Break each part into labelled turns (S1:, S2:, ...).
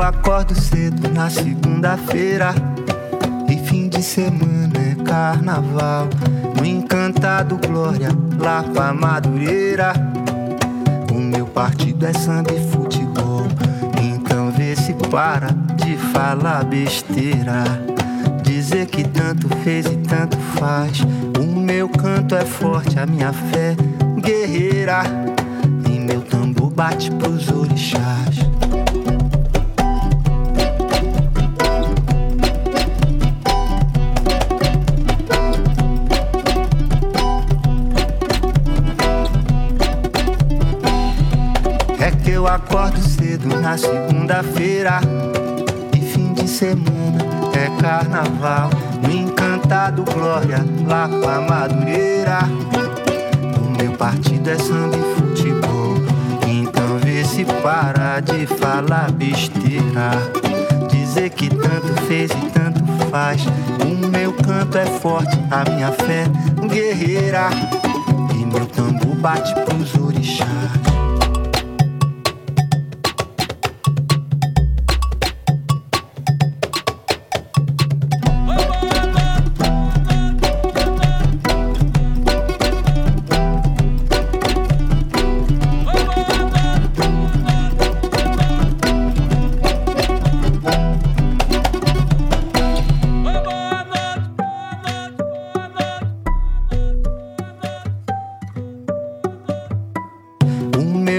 S1: acordo cedo na segunda-feira e fim de semana é carnaval. No encantado Glória, lá pra Madureira. O meu partido é samba e futebol. Então vê se para de falar besteira. Dizer que tanto fez e tanto faz. O meu canto é forte, a minha fé guerreira. E meu tambor bate pros orixás. Eu acordo cedo na segunda-feira e fim de semana é carnaval. No encantado Glória, lá pra Madureira. O meu partido é samba e futebol. Então vê se para de falar besteira. Dizer que tanto fez e tanto faz. O meu canto é forte, a minha fé guerreira. E meu tambor bate pros orixás.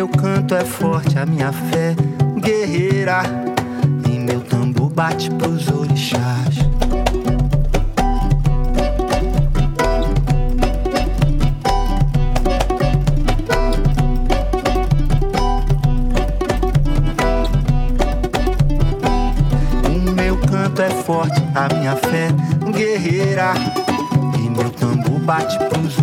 S1: Meu canto é forte, a minha fé guerreira. E meu tambor bate pros orixás. O meu canto é forte, a minha fé guerreira. E meu tambor bate pros